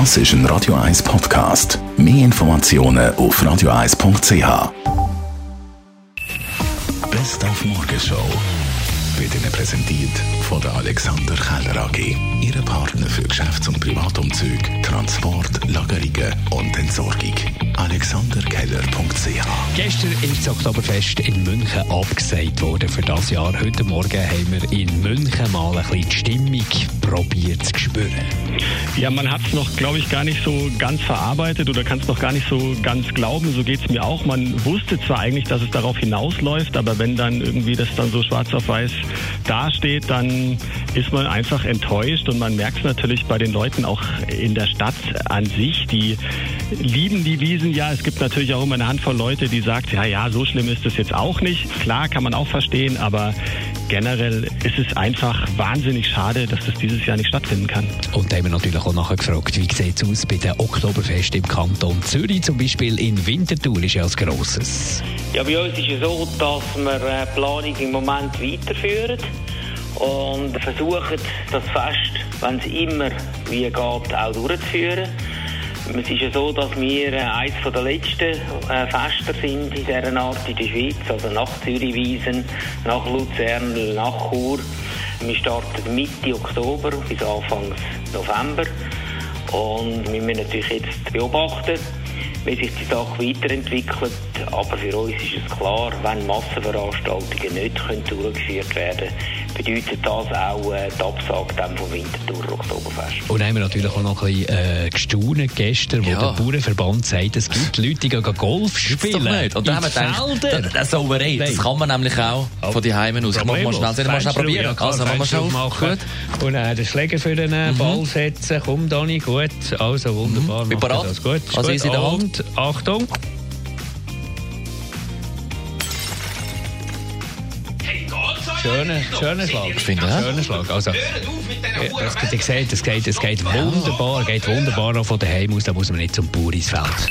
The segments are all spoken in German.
Das ist ein Radio 1 Podcast. Mehr Informationen auf radio1.ch. Best auf Morgenshow wird Ihnen präsentiert von der Alexander Keller AG. Ihre Partner für Geschäfts- und Privatumzüge, Transport, Lagerungen und Entsorgung. AlexanderKeller.ch Gestern ist das Oktoberfest in München abgesagt worden für das Jahr. Heute Morgen haben wir in München mal ein bisschen die Stimmung probiert zu spüren. Ja, man hat es noch, glaube ich, gar nicht so ganz verarbeitet oder kann es noch gar nicht so ganz glauben. So geht es mir auch. Man wusste zwar eigentlich, dass es darauf hinausläuft, aber wenn dann irgendwie das dann so schwarz auf weiß dasteht, dann ist man einfach enttäuscht und man merkt es natürlich bei den Leuten auch in der Stadt an sich. Die lieben die Wiesen ja. Es gibt natürlich auch immer eine Handvoll Leute, die sagt, ja, ja, so schlimm ist es jetzt auch nicht. Klar, kann man auch verstehen, aber generell ist es einfach wahnsinnig schade, dass das dieses Jahr nicht stattfinden kann. Und da haben wir natürlich auch nachher gefragt, wie sieht es aus bei den Oktoberfest im Kanton Zürich, zum Beispiel in Winterthur ist ja als grosses. Ja, bei uns ist es so, dass wir die Planung im Moment weiterführen und versuchen, das Fest, wenn es immer wie geht, auch durchzuführen. Es ist ja so, dass wir äh, eines der letzten äh, Fester sind in dieser Art in der Schweiz, also nach Zürichwiesen, nach Luzern, nach Chur. Wir starten Mitte Oktober bis Anfang November und wir müssen natürlich jetzt beobachten, wie sich die Sache weiterentwickelt. Aber für uns ist es klar, wenn Massenveranstaltungen nicht durchgeführt werden können, bedeutet das auch äh, die Absage dann vom Winterthur Oktoberfest. Und dann haben wir natürlich auch noch ein bisschen äh, gestaunt gestern, wo Ja. der Bauernverband sagt, es gibt Leute, die gehen Golf spielen. doch nicht. Und dann haben wir gedacht, das, das Sauerei, das Nein. kann man nämlich auch von die Heimen aus. Ich mach mal schnell, mal schnell probieren? Ja, klar, also, machen wir Fenster schon aufmachen. Gut. Mhm. Und dann den Schläger für den äh, Ball setzen. Komm, Dani, gut. Also, wunderbar. Bin macht bereit. Das gut. Ist Also, gut. easy in der Hand. Und Achtung. Schöner, schöner Schlag. Ich finde, ja. Schöner Schlag. Also, ja, das, ihr seht, das geht, das geht wunderbar, geht wunderbar auch von daheim aus. Da muss man nicht zum Bauer ins Feld.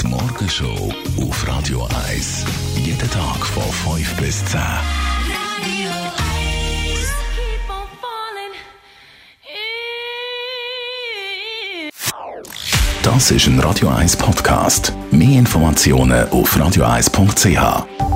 Die Morgenshow auf Radio 1. Jeden Tag von 5 bis 10. Radio 1. Keep on falling. Das ist ein Radio 1 Podcast. Mehr Informationen auf radio1.ch.